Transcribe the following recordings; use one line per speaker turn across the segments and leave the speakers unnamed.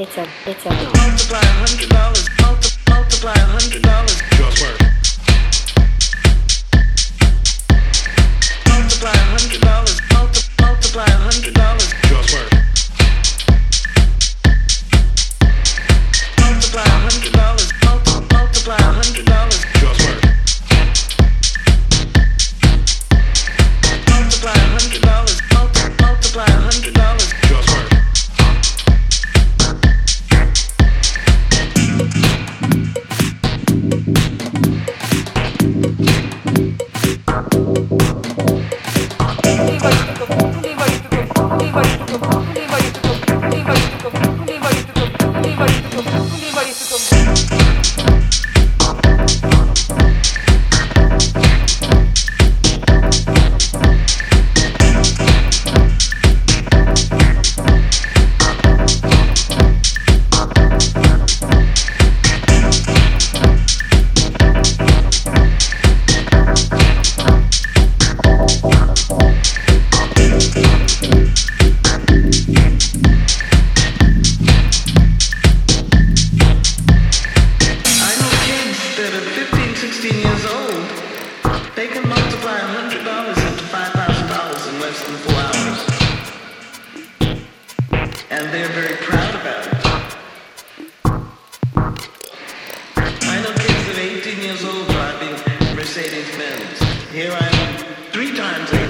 Mercedes a, Here I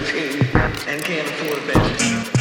am, three times 18. and can't afford a Bentley.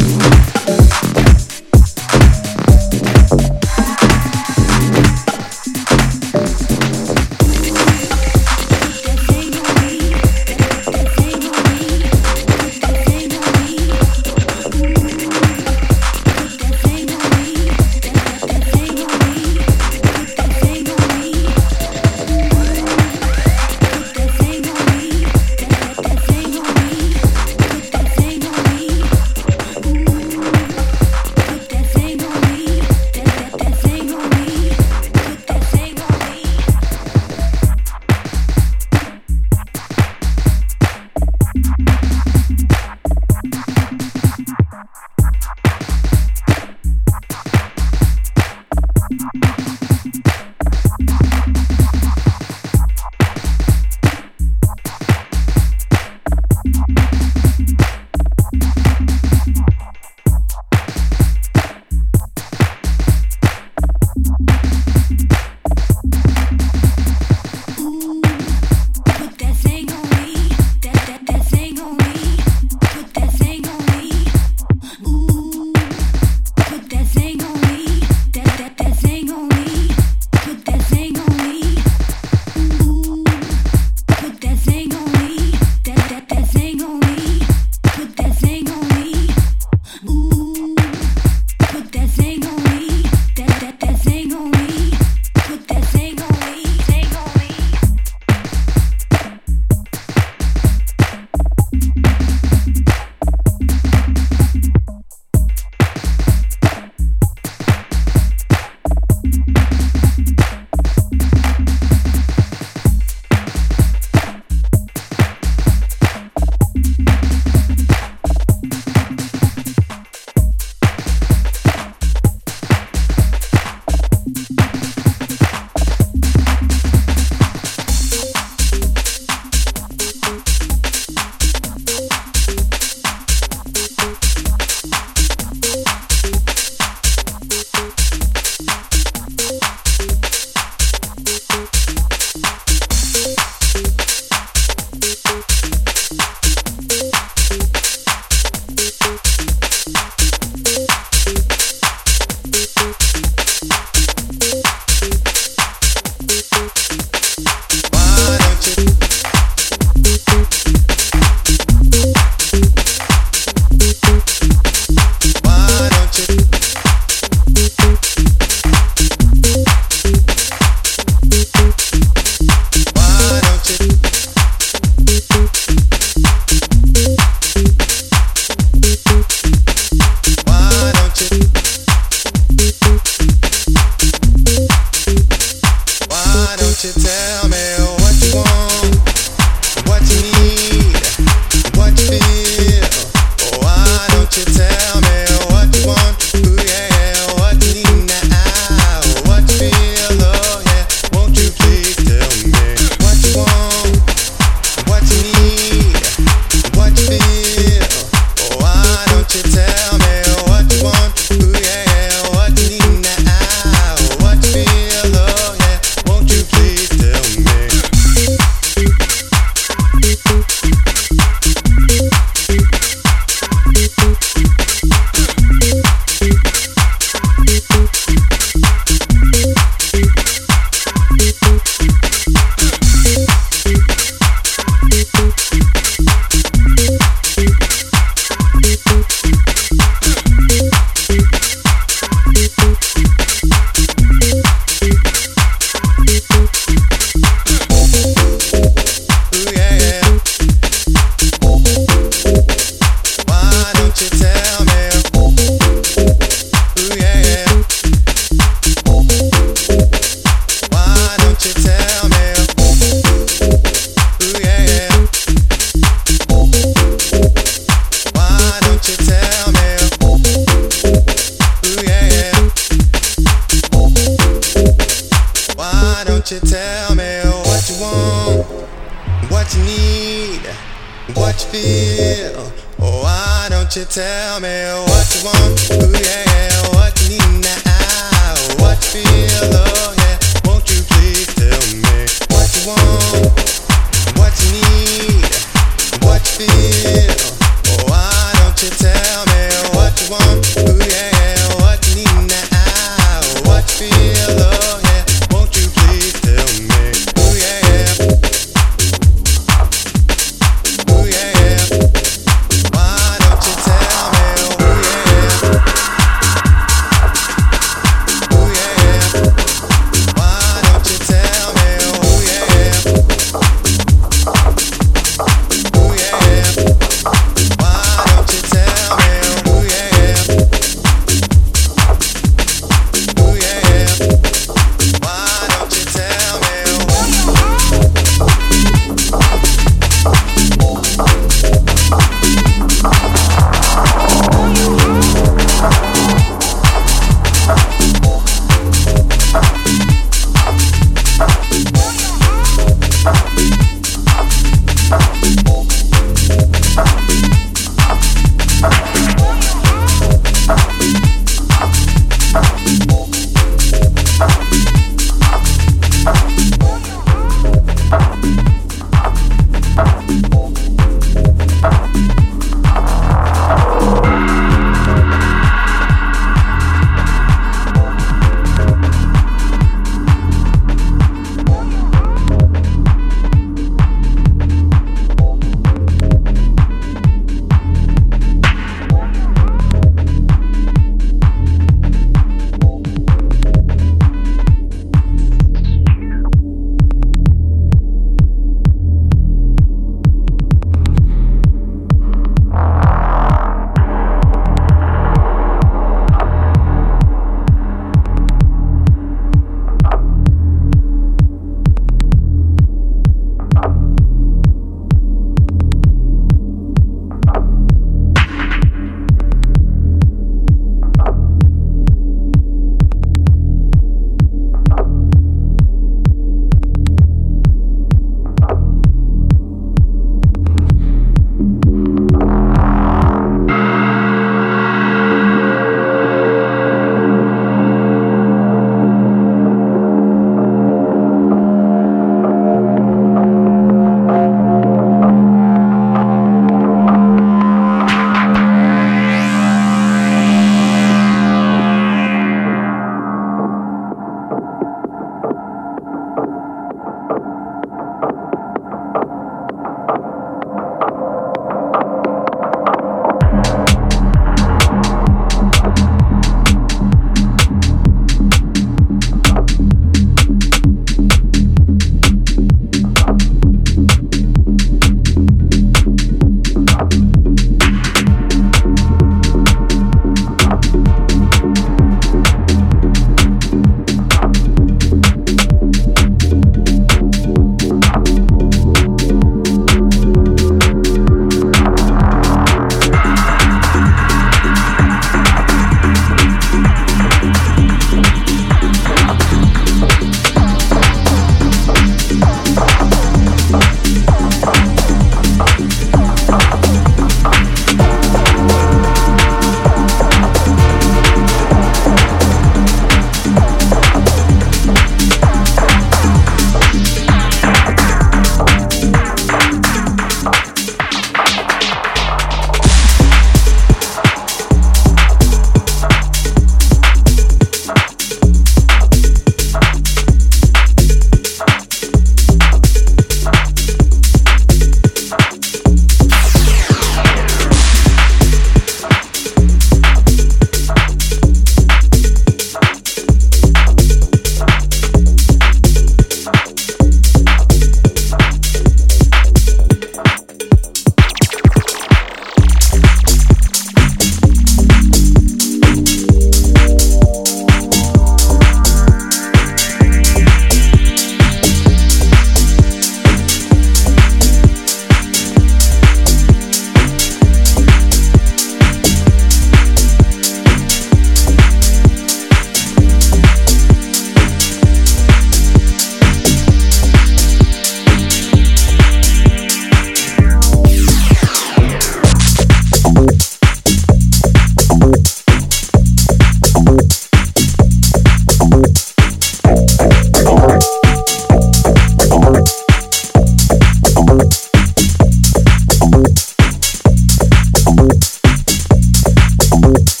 Thank